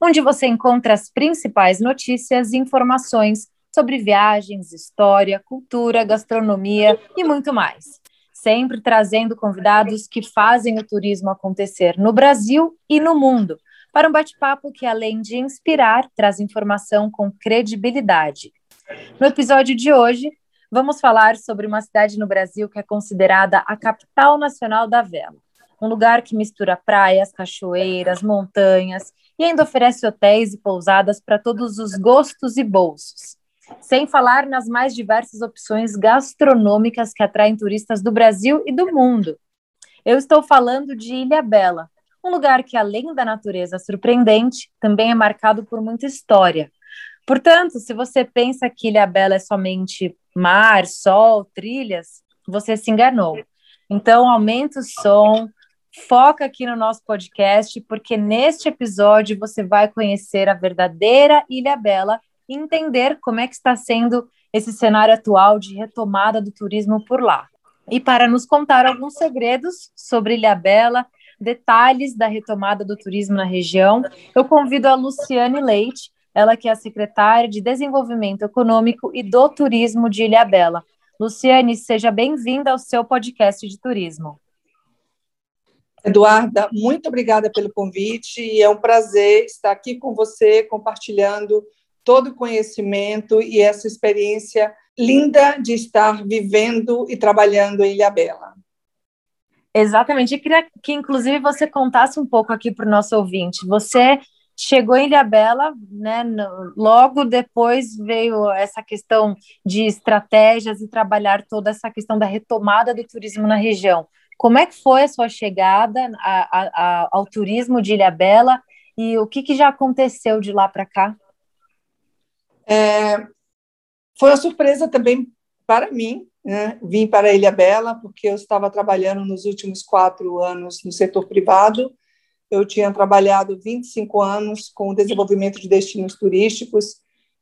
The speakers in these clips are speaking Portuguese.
onde você encontra as principais notícias e informações sobre viagens, história, cultura, gastronomia e muito mais. Sempre trazendo convidados que fazem o turismo acontecer no Brasil e no mundo, para um bate-papo que, além de inspirar, traz informação com credibilidade. No episódio de hoje, vamos falar sobre uma cidade no Brasil que é considerada a capital nacional da vela. Um lugar que mistura praias, cachoeiras, montanhas e ainda oferece hotéis e pousadas para todos os gostos e bolsos. Sem falar nas mais diversas opções gastronômicas que atraem turistas do Brasil e do mundo. Eu estou falando de Ilha Bela, um lugar que, além da natureza surpreendente, também é marcado por muita história. Portanto, se você pensa que Ilha Bela é somente mar, sol, trilhas, você se enganou. Então, aumenta o som, foca aqui no nosso podcast, porque neste episódio você vai conhecer a verdadeira Ilha Bela e entender como é que está sendo esse cenário atual de retomada do turismo por lá. E para nos contar alguns segredos sobre Ilha Bela, detalhes da retomada do turismo na região, eu convido a Luciane Leite, ela que é a secretária de Desenvolvimento Econômico e do Turismo de Ilha Bela. Luciane, seja bem-vinda ao seu podcast de turismo. Eduarda, muito obrigada pelo convite e é um prazer estar aqui com você, compartilhando todo o conhecimento e essa experiência linda de estar vivendo e trabalhando em Ilha Bela. Exatamente, eu queria que inclusive você contasse um pouco aqui para o nosso ouvinte. Você chegou em Ilha Bela, né? Logo depois veio essa questão de estratégias e trabalhar toda essa questão da retomada do turismo na região. Como é que foi a sua chegada a, a, ao turismo de Ilha Bela e o que, que já aconteceu de lá para cá? É, foi uma surpresa também para mim. Né? Vim para Ilha Bela porque eu estava trabalhando nos últimos quatro anos no setor privado. Eu tinha trabalhado 25 anos com o desenvolvimento de destinos turísticos.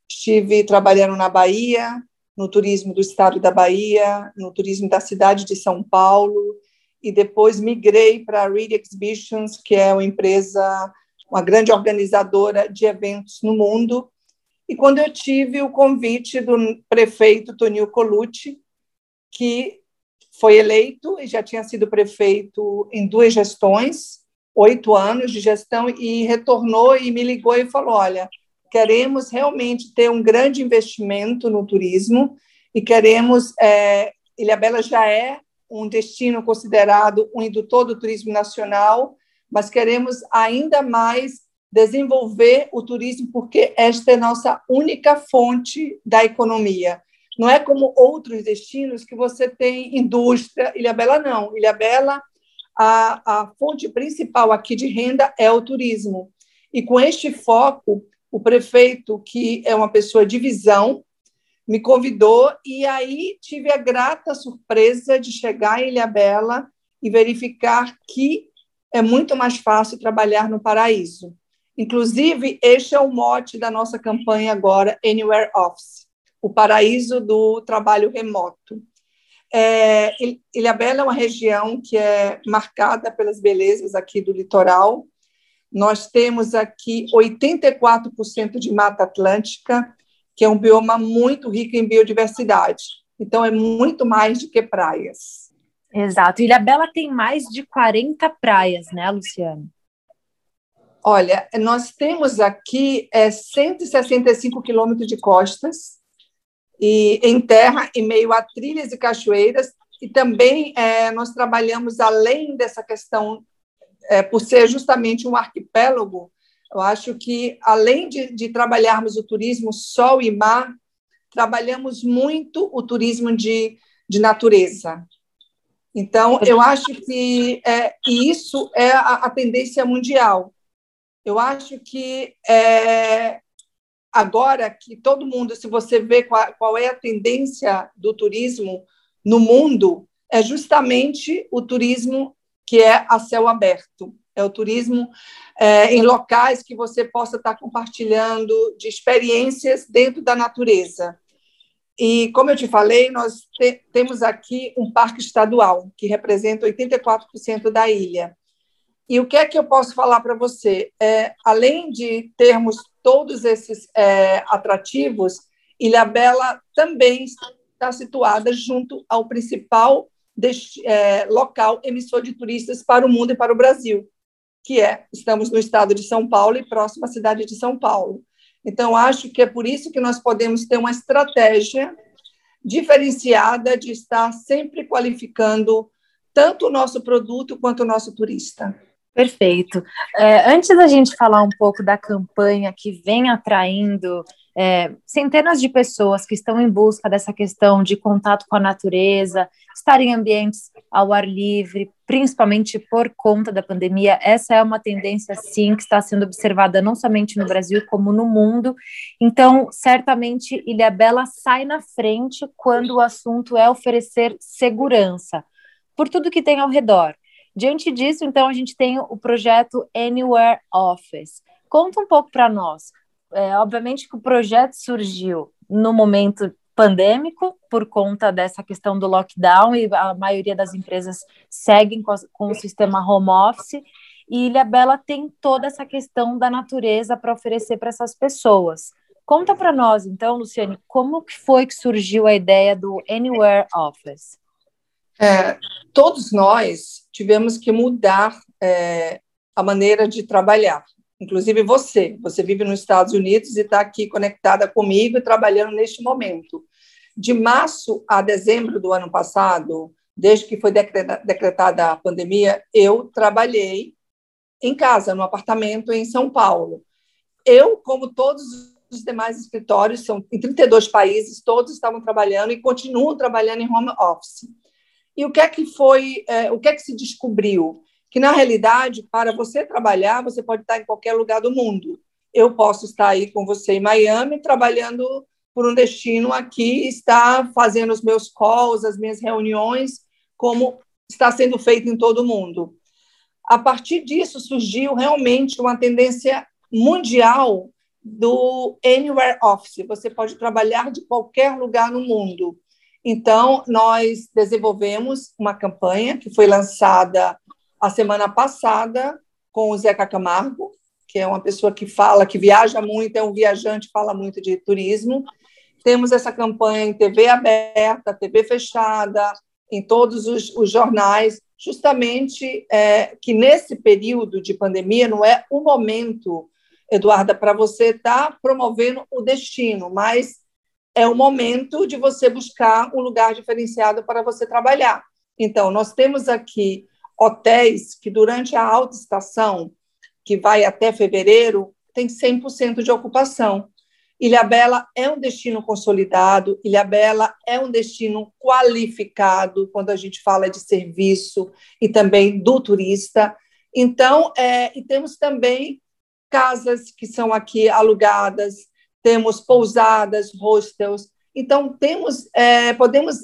Estive trabalhando na Bahia, no turismo do estado da Bahia, no turismo da cidade de São Paulo, e depois migrei para a Reed Exhibitions, que é uma empresa, uma grande organizadora de eventos no mundo. E quando eu tive o convite do prefeito Tonio Colucci, que foi eleito e já tinha sido prefeito em duas gestões, oito anos de gestão, e retornou e me ligou e falou: Olha, queremos realmente ter um grande investimento no turismo e queremos. É, Ilhabela já é um destino considerado um indutor do turismo nacional, mas queremos ainda mais desenvolver o turismo porque esta é nossa única fonte da economia. Não é como outros destinos que você tem indústria. Ilhabela não. Ilhabela, a, a fonte principal aqui de renda é o turismo. E com este foco, o prefeito, que é uma pessoa de visão, me convidou e aí tive a grata surpresa de chegar em Ilha Bela e verificar que é muito mais fácil trabalhar no paraíso. Inclusive, este é o mote da nossa campanha agora, Anywhere Office, o paraíso do trabalho remoto. É, Ilhabela é uma região que é marcada pelas belezas aqui do litoral. Nós temos aqui 84% de mata atlântica, que é um bioma muito rico em biodiversidade. Então, é muito mais do que praias. Exato. Ilha Bela tem mais de 40 praias, né, Luciane? Olha, nós temos aqui é, 165 quilômetros de costas, e em terra, em meio a trilhas e cachoeiras, e também é, nós trabalhamos, além dessa questão, é, por ser justamente um arquipélago, eu acho que, além de, de trabalharmos o turismo sol e mar, trabalhamos muito o turismo de, de natureza. Então, eu acho que é, isso é a, a, tendência mundial. Eu acho que é, agora que todo mundo, se você vê qual, qual é a tendência do turismo no mundo, é justamente o turismo que é a céu aberto. É o turismo é, em locais que você possa estar compartilhando de experiências dentro da natureza. E, como eu te falei, nós te, temos aqui um parque estadual, que representa 84% da ilha. E o que é que eu posso falar para você? É, além de termos todos esses é, atrativos, Ilha Bela também está situada junto ao principal é, local emissor de turistas para o mundo e para o Brasil, que é, estamos no estado de São Paulo e próximo à cidade de São Paulo. Então, acho que é por isso que nós podemos ter uma estratégia diferenciada de estar sempre qualificando tanto o nosso produto quanto o nosso turista. Perfeito. É, antes da gente falar um pouco da campanha que vem atraindo é, centenas de pessoas que estão em busca dessa questão de contato com a natureza, estar em ambientes ao ar livre, principalmente por conta da pandemia, essa é uma tendência, sim, que está sendo observada não somente no Brasil, como no mundo. Então, certamente, Ilha Bela sai na frente quando o assunto é oferecer segurança, por tudo que tem ao redor. Diante disso, então, a gente tem o projeto Anywhere Office. Conta um pouco para nós. É, obviamente que o projeto surgiu no momento pandêmico, por conta dessa questão do lockdown, e a maioria das empresas seguem com, com o sistema home office, e Ilha Bela tem toda essa questão da natureza para oferecer para essas pessoas. Conta para nós, então, Luciane, como que foi que surgiu a ideia do Anywhere Office? É, todos nós tivemos que mudar é, a maneira de trabalhar. Inclusive você, você vive nos Estados Unidos e está aqui conectada comigo e trabalhando neste momento. De março a dezembro do ano passado, desde que foi decretada a pandemia, eu trabalhei em casa, no apartamento em São Paulo. Eu, como todos os demais escritórios, são em 32 países, todos estavam trabalhando e continuam trabalhando em home office. E o que é que foi, é, o que é que se descobriu? Que, na realidade, para você trabalhar, você pode estar em qualquer lugar do mundo. Eu posso estar aí com você em Miami, trabalhando por um destino aqui, estar fazendo os meus calls, as minhas reuniões, como está sendo feito em todo o mundo. A partir disso, surgiu realmente uma tendência mundial do Anywhere Office. Você pode trabalhar de qualquer lugar no mundo. Então, nós desenvolvemos uma campanha que foi lançada a semana passada com o Zeca Camargo, que é uma pessoa que fala, que viaja muito, é um viajante, fala muito de turismo. Temos essa campanha em TV aberta, TV fechada, em todos os, os jornais, justamente é, que nesse período de pandemia não é o momento, Eduarda, para você estar tá promovendo o destino, mas é o momento de você buscar um lugar diferenciado para você trabalhar. Então, nós temos aqui hotéis que, durante a alta estação, que vai até fevereiro, tem 100% de ocupação. Ilhabela é um destino consolidado, Ilhabela é um destino qualificado quando a gente fala de serviço e também do turista. Então, é, e temos também casas que são aqui alugadas, temos pousadas, hostels. Então, temos, é, podemos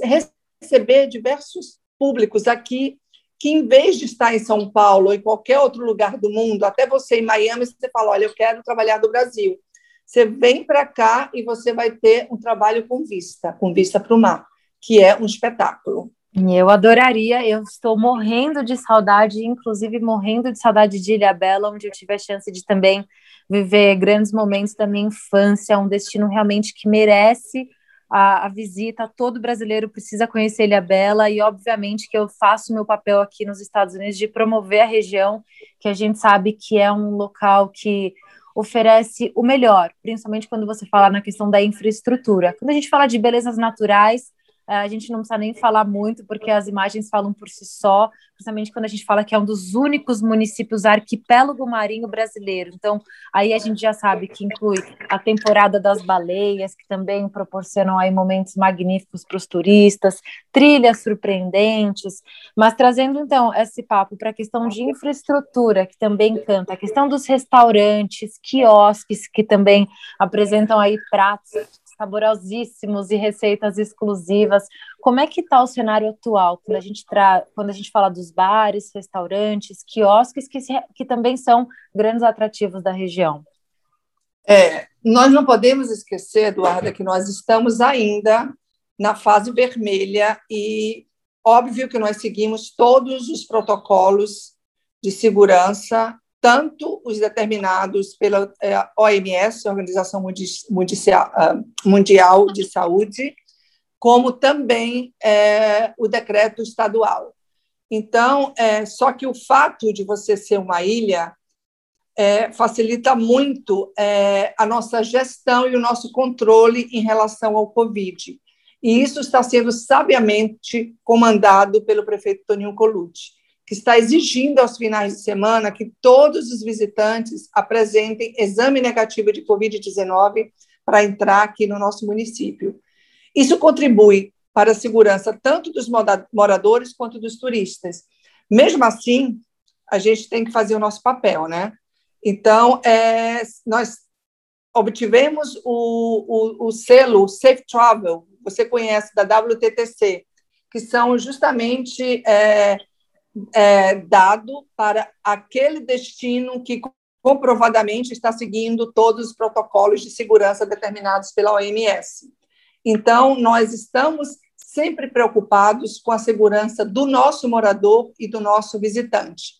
receber diversos públicos aqui que, em vez de estar em São Paulo ou em qualquer outro lugar do mundo, até você em Miami, você fala: Olha, eu quero trabalhar do Brasil. Você vem para cá e você vai ter um trabalho com vista, com vista para o mar, que é um espetáculo. Eu adoraria, eu estou morrendo de saudade, inclusive morrendo de saudade de Ilha Bela, onde eu tive a chance de também viver grandes momentos da minha infância, um destino realmente que merece a, a, visita. Todo brasileiro precisa conhecer Ilha Bela e, obviamente, que eu faço meu papel aqui nos Estados Unidos de promover a região, que a gente sabe que é um local que oferece o melhor, principalmente quando você fala na questão da infraestrutura. Quando a gente fala de belezas naturais, a gente não precisa nem falar muito, porque as imagens falam por si só, principalmente quando a gente fala que é um dos únicos municípios arquipélago marinho brasileiro. Então, aí a gente já sabe que inclui a temporada das baleias, que também proporcionam aí momentos magníficos para os turistas, trilhas surpreendentes, mas trazendo então esse papo para a questão de infraestrutura, que também canta, a questão dos restaurantes, quiosques, que também apresentam aí pratos saborosíssimos e receitas exclusivas. Como é que está o cenário atual, quando a gente tra... quando a gente fala dos bares, restaurantes, quiosques, que, se... que também são grandes atrativos da região? É, nós não podemos esquecer, Eduarda, que nós estamos ainda na fase vermelha e óbvio que nós seguimos todos os protocolos de segurança tanto os determinados pela é, OMS, Organização ah, Mundial de Saúde, como também é, o decreto estadual. Então, é, só que o fato de você ser uma ilha é, facilita muito é, a nossa gestão e o nosso controle em relação ao Covid. E isso está sendo sabiamente comandado pelo prefeito Toninho Colucci que está exigindo aos finais de semana que todos os visitantes apresentem exame negativo de Covid-19 para entrar aqui no nosso município. Isso contribui para a segurança tanto dos moradores quanto dos turistas. Mesmo assim, a gente tem que fazer o nosso papel, né? Então, é, nós obtivemos o, o, o selo Safe Travel, você conhece, da WTTC, que são justamente é, é, dado para aquele destino que comprovadamente está seguindo todos os protocolos de segurança determinados pela OMS. Então, nós estamos sempre preocupados com a segurança do nosso morador e do nosso visitante.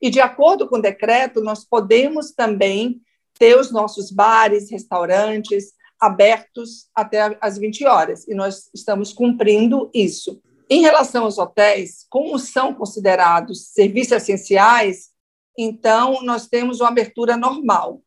E, de acordo com o decreto, nós podemos também ter os nossos bares, restaurantes abertos até as 20 horas, e nós estamos cumprindo isso. Em relação aos hotéis, como são considerados serviços essenciais, então nós temos uma abertura normal.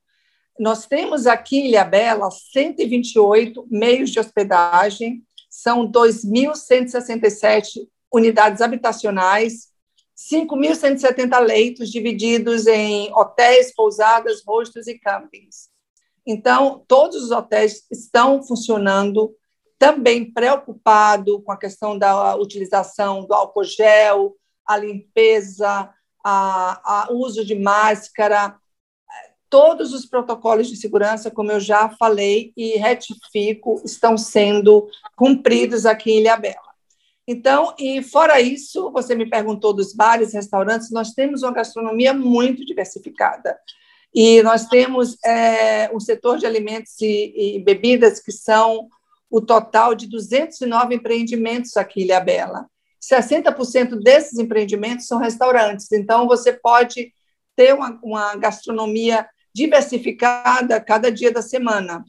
Nós temos aqui em Ilhabela 128 meios de hospedagem, são 2.167 unidades habitacionais, 5.170 leitos divididos em hotéis, pousadas, rostos e campings. Então, todos os hotéis estão funcionando também preocupado com a questão da utilização do álcool gel, a limpeza, o uso de máscara, todos os protocolos de segurança, como eu já falei e retifico, estão sendo cumpridos aqui em Ilhabela. Então, e fora isso, você me perguntou dos bares, restaurantes, nós temos uma gastronomia muito diversificada. E nós temos é, um setor de alimentos e, e bebidas que são o total de 209 empreendimentos aqui em Ilhabela. 60% desses empreendimentos são restaurantes, então você pode ter uma, uma gastronomia diversificada cada dia da semana.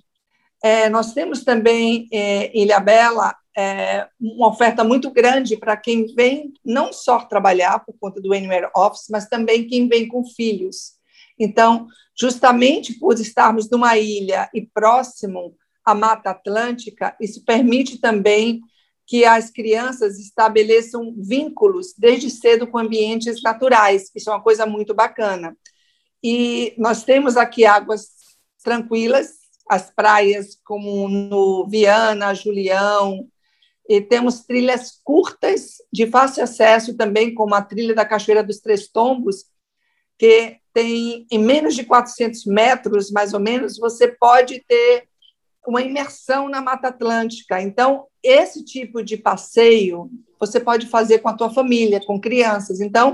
É, nós temos também é, em Ilhabela é, uma oferta muito grande para quem vem não só trabalhar por conta do Anywhere Office, mas também quem vem com filhos. Então, justamente por estarmos numa ilha e próximo a Mata Atlântica, isso permite também que as crianças estabeleçam vínculos desde cedo com ambientes naturais. Isso é uma coisa muito bacana. E nós temos aqui águas tranquilas, as praias como no Viana, Julião, e temos trilhas curtas de fácil acesso também, como a trilha da Cachoeira dos Três Tombos, que tem em menos de 400 metros, mais ou menos, você pode ter uma imersão na Mata Atlântica. Então, esse tipo de passeio você pode fazer com a tua família, com crianças. Então,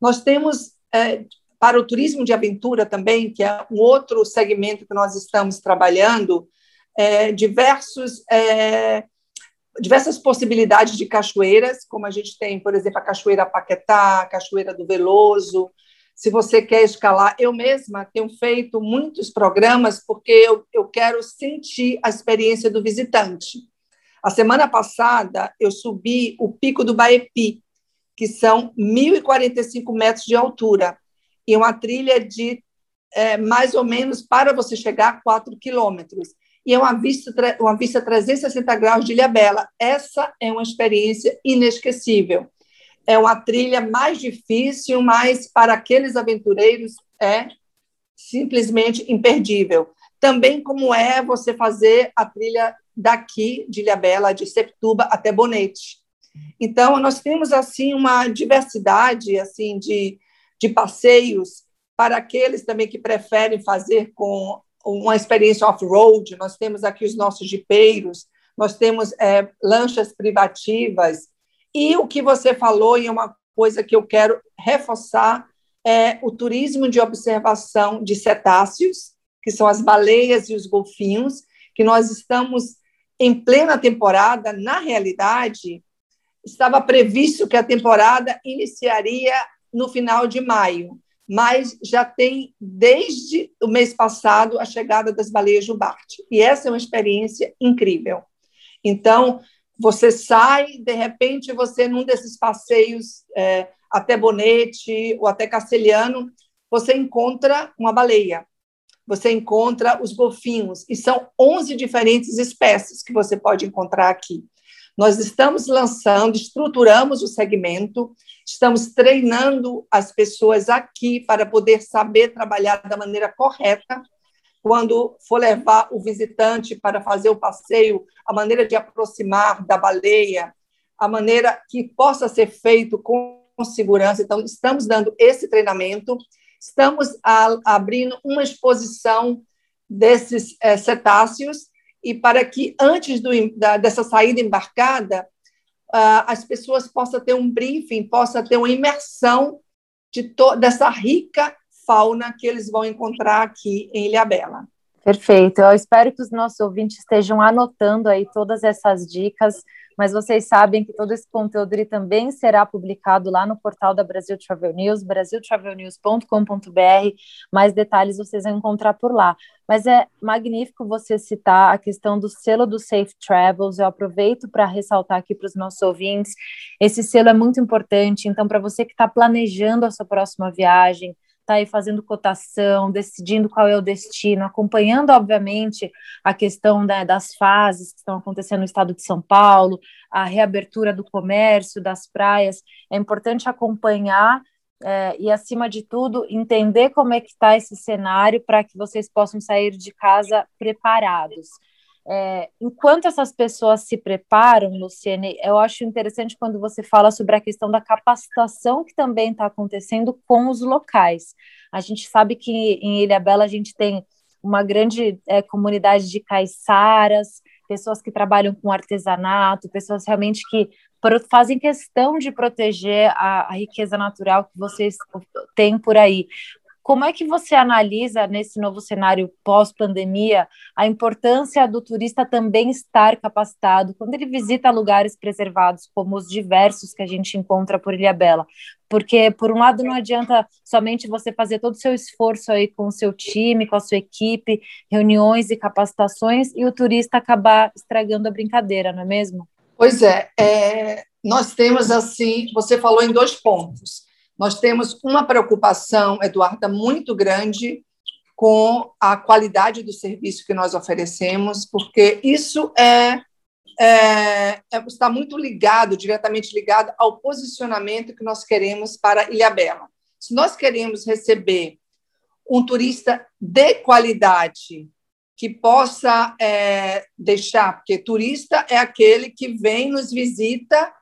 nós temos é, para o turismo de aventura também, que é um outro segmento que nós estamos trabalhando, é, diversos é, diversas possibilidades de cachoeiras, como a gente tem, por exemplo, a Cachoeira Paquetá, a Cachoeira do Veloso, se você quer escalar. Eu mesma tenho feito muitos programas porque eu, eu quero sentir a experiência do visitante. A semana passada, eu subi o Pico do Baepi, que são 1.045 metros de altura, e uma trilha de é, mais ou menos para você chegar a 4 quilômetros. e é uma vista, uma vista 360 graus de Ilhabela. Essa é uma experiência inesquecível. É uma trilha mais difícil, mas para aqueles aventureiros é simplesmente imperdível. Também como é você fazer a trilha daqui de Ilhabela, de Septuba até Bonete. Então, nós temos assim uma diversidade assim de, de passeios para aqueles também que preferem fazer com uma experiência off-road. Nós temos aqui os nossos jipeiros, nós temos é, lanchas privativas. E o que você falou, e é uma coisa que eu quero reforçar, é o turismo de observação de cetáceos, que são as baleias e os golfinhos, que nós estamos em plena temporada. Na realidade, estava previsto que a temporada iniciaria no final de maio, mas já tem desde o mês passado a chegada das baleias jubarte. E essa é uma experiência incrível. Então, você sai, de repente, você num desses passeios é, até Bonete ou até Castelhano, você encontra uma baleia você encontra os golfinhos, e são 11 diferentes espécies que você pode encontrar aqui. Nós estamos lançando, estruturamos o segmento, estamos treinando as pessoas aqui para poder saber trabalhar da maneira correta. Quando for levar o visitante para fazer o passeio, a maneira de aproximar da baleia, a maneira que possa ser feito com segurança. Então, estamos dando esse treinamento Estamos abrindo uma exposição desses é, cetáceos e para que antes do, da, dessa saída embarcada uh, as pessoas possam ter um briefing, possam ter uma imersão de dessa rica fauna que eles vão encontrar aqui em Ilhabela. Perfeito. Eu espero que os nossos ouvintes estejam anotando aí todas essas dicas mas vocês sabem que todo esse conteúdo também será publicado lá no portal da Brasil Travel News, brasiltravelnews.com.br. Mais detalhes vocês vão encontrar por lá. Mas é magnífico você citar a questão do selo do Safe Travels. Eu aproveito para ressaltar aqui para os nossos ouvintes: esse selo é muito importante. Então, para você que está planejando a sua próxima viagem, está aí fazendo cotação, decidindo qual é o destino, acompanhando, obviamente, a questão né, das fases que estão acontecendo no estado de São Paulo, a reabertura do comércio, das praias. É importante acompanhar é, e, acima de tudo, entender como é que está esse cenário para que vocês possam sair de casa preparados. É, enquanto essas pessoas se preparam, Luciene, eu acho interessante quando você fala sobre a questão da capacitação que também está acontecendo com os locais. A gente sabe que em Ilha Bela a gente tem uma grande é, comunidade de caiçaras, pessoas que trabalham com artesanato, pessoas realmente que fazem questão de proteger a, a, riqueza natural que vocês têm por aí. Como é que você analisa nesse novo cenário pós-pandemia a importância do turista também estar capacitado quando ele visita lugares preservados, como os diversos que a gente encontra por Ilhabela? Porque, por um lado, não adianta somente você fazer todo o seu esforço aí com o seu time, com a sua equipe, reuniões e capacitações, e o turista acabar estragando a brincadeira, não é mesmo? Pois é, é nós temos assim, você falou em dois pontos nós temos uma preocupação, Eduarda, muito grande com a qualidade do serviço que nós oferecemos, porque isso é, é, é, está muito ligado, diretamente ligado ao posicionamento que nós queremos para Ilhabela. Se nós queremos receber um turista de qualidade, que possa é, deixar, porque turista é aquele que vem, nos visita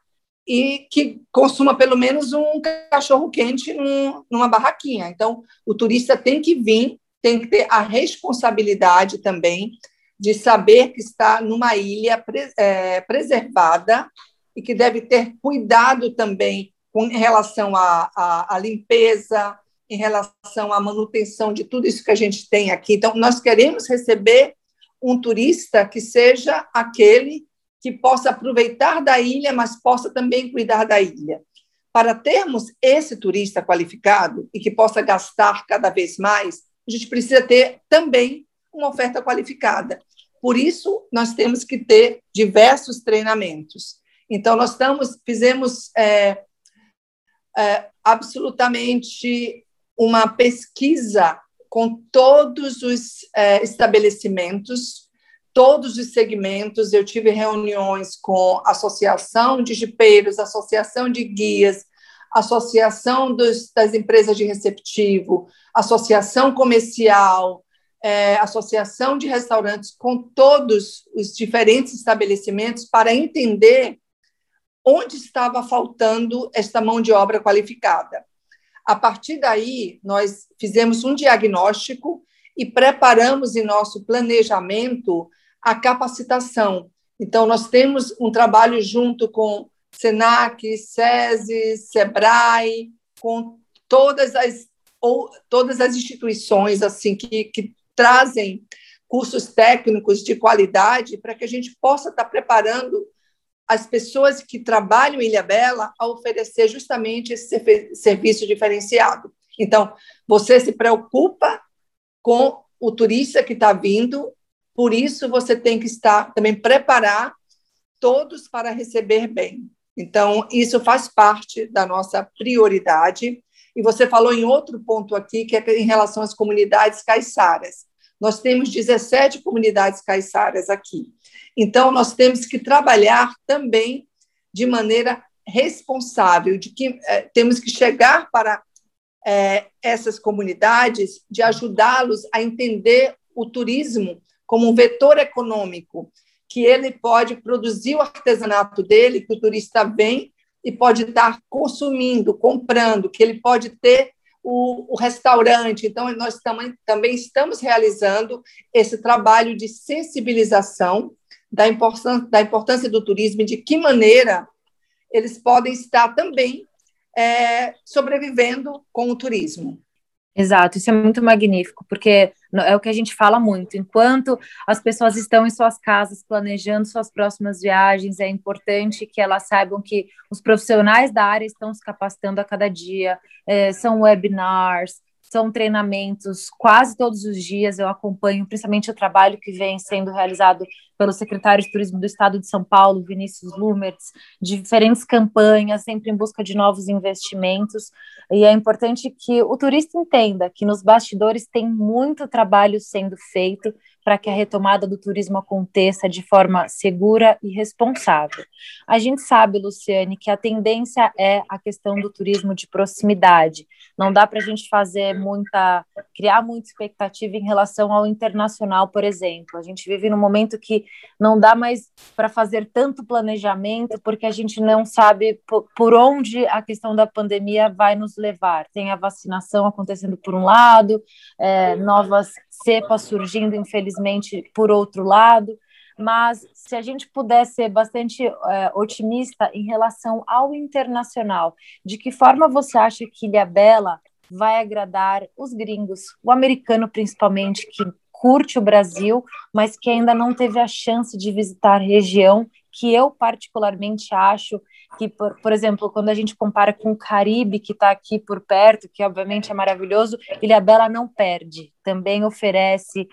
e que consuma pelo menos um cachorro quente num, numa barraquinha. Então, o turista tem que vir, tem que ter a responsabilidade também de saber que está numa ilha é, preservada e que deve ter cuidado também com relação à, à limpeza, em relação à manutenção de tudo isso que a gente tem aqui. Então, nós queremos receber um turista que seja aquele que possa aproveitar da ilha, mas possa também cuidar da ilha. Para termos esse turista qualificado e que possa gastar cada vez mais, a gente precisa ter também uma oferta qualificada. Por isso, nós temos que ter diversos treinamentos. Então, nós estamos, fizemos é, é, absolutamente uma pesquisa com todos os é, estabelecimentos todos os segmentos. Eu tive reuniões com associação de jipeiros, associação de guias, associação dos, das empresas de receptivo, associação comercial, é, associação de restaurantes, com todos os diferentes estabelecimentos para entender onde estava faltando esta mão de obra qualificada. A partir daí, nós fizemos um diagnóstico e preparamos em nosso planejamento a capacitação. Então, nós temos um trabalho junto com Senac, SESI, SEBRAE, com todas as, ou, todas as instituições assim que, que trazem cursos técnicos de qualidade para que a gente possa estar preparando as pessoas que trabalham em Ilha Bela a oferecer justamente esse serviço diferenciado. Então, você se preocupa com o turista que está vindo, por isso você tem que estar também preparar todos para receber bem. Então, isso faz parte da nossa prioridade. E você falou em outro ponto aqui, que é em relação às comunidades caiçaras. Nós temos 17 comunidades caiçaras aqui. Então, nós temos que trabalhar também de maneira responsável, de que é, temos que chegar para é, essas comunidades, de ajudá-los a entender o turismo como um vetor econômico, que ele pode produzir o artesanato dele, que o turista vem e pode estar consumindo, comprando, que ele pode ter o, o restaurante. Então, nós também, também estamos realizando esse trabalho de sensibilização da importância, da importância do turismo e de que maneira eles podem estar também é, sobrevivendo com o turismo. Exato, isso é muito magnífico, porque é o que a gente fala muito. Enquanto as pessoas estão em suas casas planejando suas próximas viagens, é importante que elas saibam que os profissionais da área estão se capacitando a cada dia, é, são webinars, são treinamentos quase todos os dias. Eu acompanho principalmente o trabalho que vem sendo realizado pelo secretário de Turismo do Estado de São Paulo, Vinícius Lumertz, diferentes campanhas, sempre em busca de novos investimentos. E é importante que o turista entenda que nos bastidores tem muito trabalho sendo feito para que a retomada do turismo aconteça de forma segura e responsável. A gente sabe, Luciane, que a tendência é a questão do turismo de proximidade. Não dá para a gente fazer muita, criar muita expectativa em relação ao internacional, por exemplo. A gente vive num momento que não dá mais para fazer tanto planejamento, porque a gente não sabe por onde a questão da pandemia vai nos levar. Tem a vacinação acontecendo por um lado, é, novas cepas surgindo, infelizmente infelizmente, por outro lado, mas se a gente puder ser bastante é, otimista em relação ao internacional, de que forma você acha que Ilha Bela vai agradar os gringos, o americano principalmente, que curte o Brasil, mas que ainda não teve a chance de visitar região, que eu particularmente acho que, por, por exemplo, quando a gente compara com o Caribe, que está aqui por perto, que obviamente é maravilhoso, Ilha Bela não perde, também oferece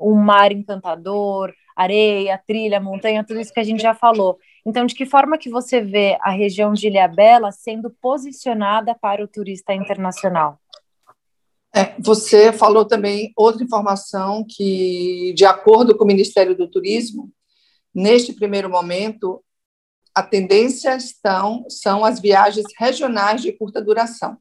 um mar encantador, areia, trilha, montanha, tudo isso que a gente já falou. Então, de que forma que você vê a região de Ilhabela sendo posicionada para o turista internacional? É, você falou também outra informação que, de acordo com o Ministério do Turismo, neste primeiro momento, a tendência estão, são as viagens regionais de curta duração.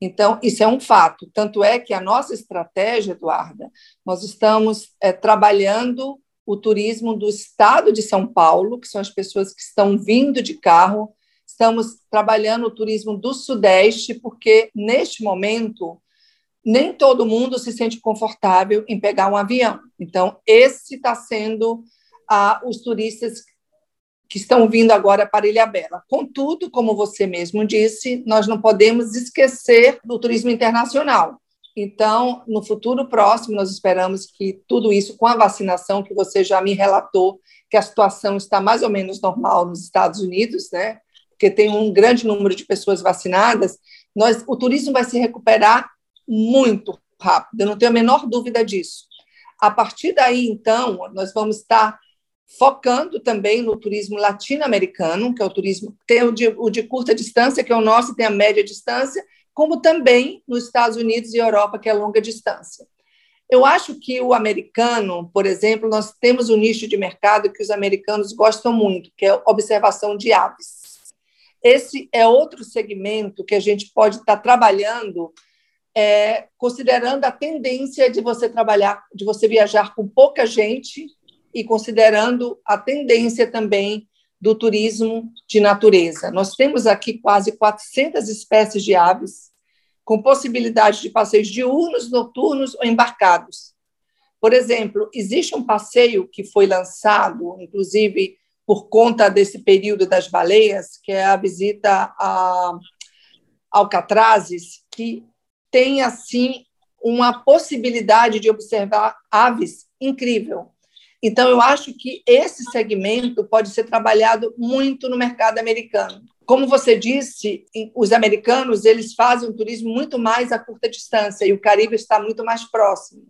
Então, isso é um fato. Tanto é que a nossa estratégia, Eduarda, nós estamos é, trabalhando o turismo do estado de São Paulo, que são as pessoas que estão vindo de carro, estamos trabalhando o turismo do Sudeste, porque neste momento nem todo mundo se sente confortável em pegar um avião. Então, esse está sendo ah, os turistas que estão vindo agora para Ilha Bela. Contudo, como você mesmo disse, nós não podemos esquecer do turismo internacional. Então, no futuro próximo, nós esperamos que tudo isso, com a vacinação, que você já me relatou, que a situação está mais ou menos normal nos Estados Unidos, né? Porque tem um grande número de pessoas vacinadas, nós, o turismo vai se recuperar muito rápido, eu não tenho a menor dúvida disso. A partir daí, então, nós vamos estar focando também no turismo latino-americano, que é o turismo, tem o de, o de, curta distância, que é o nosso, tem a média distância, como também nos Estados Unidos e Europa, que é a longa distância. Eu acho que o americano, por exemplo, nós temos um nicho de mercado que os americanos gostam muito, que é observação de aves. Esse é outro segmento que a gente pode estar trabalhando, é, considerando a tendência de você trabalhar, de você viajar com pouca gente e considerando a tendência também do turismo de natureza. Nós temos aqui quase 400 espécies de aves com possibilidade de passeios diurnos, noturnos ou embarcados. Por exemplo, existe um passeio que foi lançado, inclusive por conta desse período das baleias, que é a visita a Alcatrazes, que tem assim uma possibilidade de observar aves incrível. Então, eu acho que esse segmento pode ser trabalhado muito no mercado americano. Como você disse, os americanos eles fazem um turismo muito mais a curta distância e o Caribe está muito mais próximo.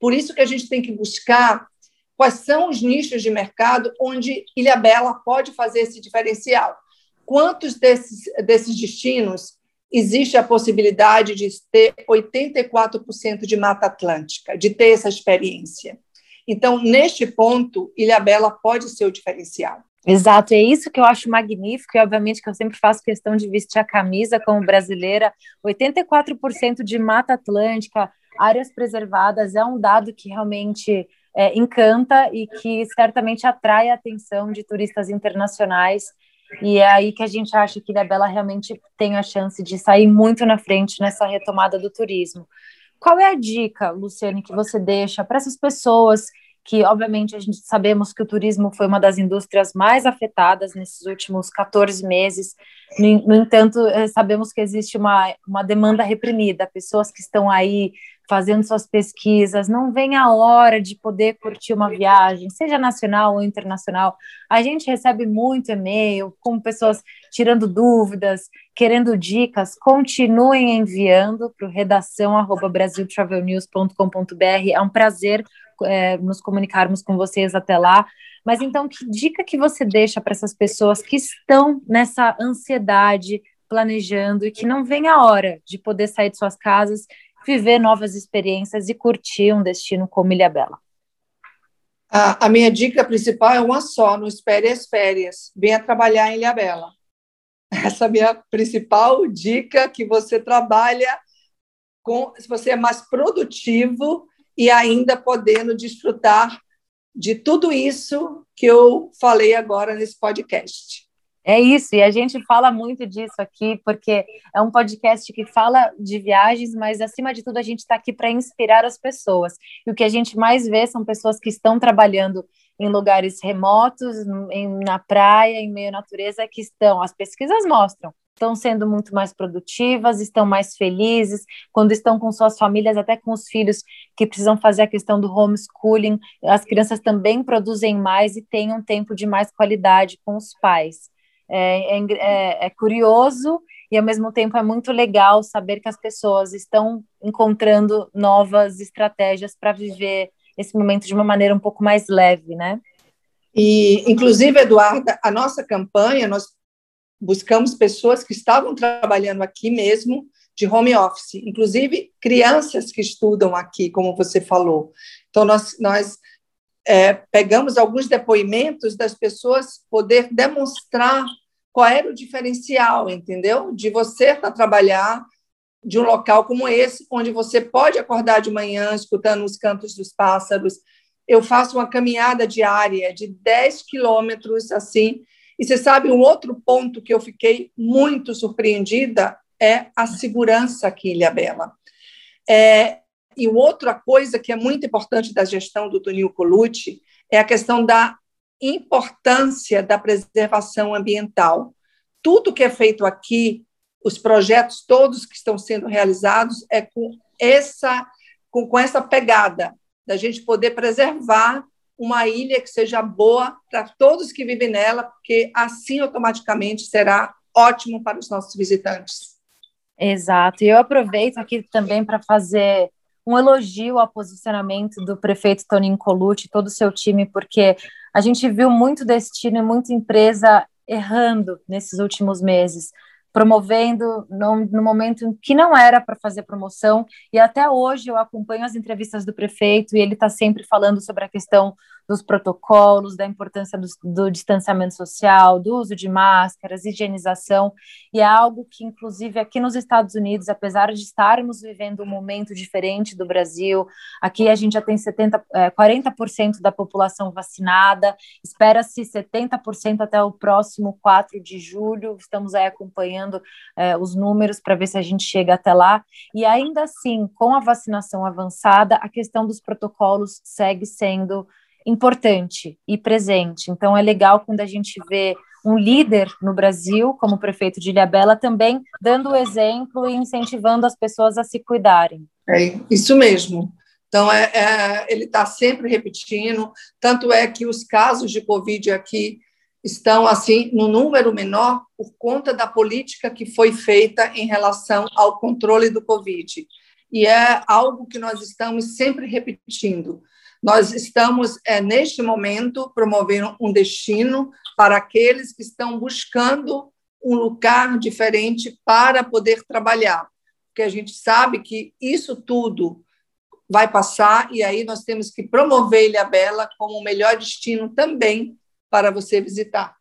Por isso que a gente tem que buscar quais são os nichos de mercado onde Ilha Bela pode fazer esse diferencial. Quantos desses, desses destinos existe a possibilidade de ter 84% de Mata Atlântica, de ter essa experiência? Então, neste ponto, Ilha Bela pode ser o diferencial. Exato, é isso que eu acho magnífico, e obviamente que eu sempre faço questão de vestir a camisa como brasileira. 84% de Mata Atlântica, áreas preservadas, é um dado que realmente é, encanta e que certamente atrai a atenção de turistas internacionais. E é aí que a gente acha que Ilha Bela realmente tem a chance de sair muito na frente nessa retomada do turismo. Qual é a dica, Luciane, que você deixa para essas pessoas que obviamente a gente sabemos que o turismo foi uma das indústrias mais afetadas nesses últimos 14 meses. No, no, entanto, eh, sabemos que existe uma, uma demanda reprimida, pessoas que estão aí fazendo suas pesquisas, não vem a hora de poder curtir uma viagem, seja nacional ou internacional. A gente recebe muito e-mail com pessoas tirando dúvidas, querendo dicas, continuem enviando para o redação brasiltravelnews.com.br. É um prazer é, nos comunicarmos com vocês até lá. Mas então, que dica que você deixa para essas pessoas que estão nessa ansiedade, planejando e que não vem a hora de poder sair de suas casas, viver novas experiências e curtir um destino como Ilha Bela? A, a minha dica principal é uma só: não espere as férias, venha trabalhar em Ilha Bela. Essa é a minha principal dica que você trabalha com, se você é mais produtivo e ainda podendo desfrutar de tudo isso que eu falei agora nesse podcast. É isso, e a gente fala muito disso aqui, porque é um podcast que fala de viagens, mas acima de tudo a gente está aqui para inspirar as pessoas. E o que a gente mais vê são pessoas que estão trabalhando em lugares remotos, em, na praia, em meio à natureza, que estão, as pesquisas mostram, estão sendo muito mais produtivas, estão mais felizes, quando estão com suas famílias, até com os filhos que precisam fazer a questão do homeschooling, as crianças também produzem mais e têm um tempo de mais qualidade com os pais. É, é, é, é curioso e ao mesmo tempo é muito legal saber que as pessoas estão encontrando novas estratégias para viver esse momento de uma maneira um pouco mais leve, né? E, inclusive, Eduarda, a nossa campanha, nós buscamos pessoas que estavam trabalhando aqui mesmo de home office, inclusive crianças que estudam aqui, como você falou. Então, nós, nós é, pegamos alguns depoimentos das pessoas poder demonstrar qual era o diferencial, entendeu? De você estar trabalhar de um local como esse, onde você pode acordar de manhã escutando os cantos dos pássaros. Eu faço uma caminhada diária de 10 quilômetros, assim, e você sabe, um outro ponto que eu fiquei muito surpreendida é a segurança aqui em Ilha Bela. É, e outra coisa que é muito importante da gestão do Toninho Colucci é a questão da importância da preservação ambiental. Tudo que é feito aqui, os projetos todos que estão sendo realizados, é com essa, com, com essa pegada da gente poder preservar uma ilha que seja boa para todos que vivem nela, porque assim automaticamente será ótimo para os nossos visitantes. Exato. E eu aproveito aqui também para fazer um elogio ao posicionamento do prefeito Toninho Colucci, todo o seu time, porque a gente viu muito destino e muita empresa errando nesses últimos meses, promovendo no, no momento que não era para fazer promoção, e até hoje eu acompanho as entrevistas do prefeito e ele está sempre falando sobre a questão dos protocolos, da importância do, do, distanciamento social, do uso de máscaras, higienização, e é algo que, inclusive, aqui nos Estados Unidos, apesar de estarmos vivendo um momento diferente do Brasil, aqui a gente já tem 70, é, 40% da população vacinada, espera-se 70% até o próximo 4 de julho, estamos aí acompanhando é, os números para ver se a gente chega até lá, e ainda assim, com a vacinação avançada, a questão dos protocolos segue sendo importante e presente. Então é legal quando a gente vê um líder no Brasil, como o prefeito de Ilhabela, também dando o exemplo e incentivando as pessoas a se cuidarem. É isso mesmo. Então, é, é ele está sempre repetindo, tanto é que os casos de Covid aqui estão assim no número menor por conta da política que foi feita em relação ao controle do Covid. E é algo que nós estamos sempre repetindo. Nós estamos, é, neste momento, promovendo um destino para aqueles que estão buscando um lugar diferente para poder trabalhar, porque a gente sabe que isso tudo vai passar e aí nós temos que promover Ilha Bela como o melhor destino também para você visitar.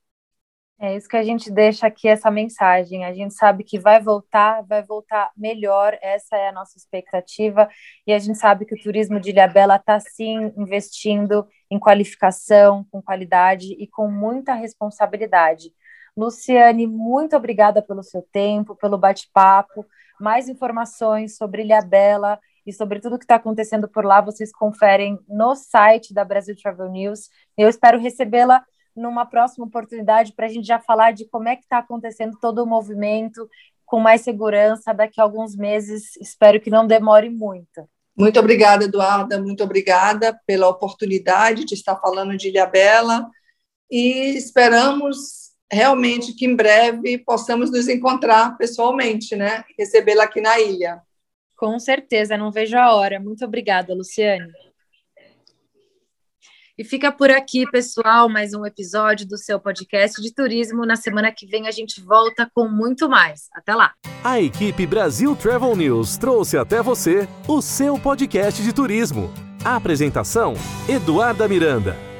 É isso que a gente deixa aqui essa mensagem. A gente sabe que vai voltar, vai voltar melhor, essa é a nossa expectativa. E a gente sabe que o turismo de Ilhabela está sim investindo em qualificação, com qualidade e com muita responsabilidade. Luciane, muito obrigada pelo seu tempo, pelo bate-papo. Mais informações sobre Ilhabela e sobre tudo que está acontecendo por lá, vocês conferem no site da Brasil Travel News. Eu espero recebê-la numa próxima oportunidade para a gente já falar de como é que está acontecendo todo o movimento com mais segurança daqui a alguns meses. Espero que não demore muito. Muito obrigada, Eduarda. Muito obrigada pela oportunidade de estar falando de Ilhabela e esperamos realmente que em breve possamos nos encontrar pessoalmente, né? Recebê-la aqui na ilha. Com certeza, não vejo a hora. Muito obrigada, Luciane. E fica por aqui, pessoal, mais um episódio do seu podcast de turismo. Na semana que vem a gente volta com muito mais. Até lá. A equipe Brasil Travel News trouxe até você o seu podcast de turismo. A apresentação: Eduarda Miranda.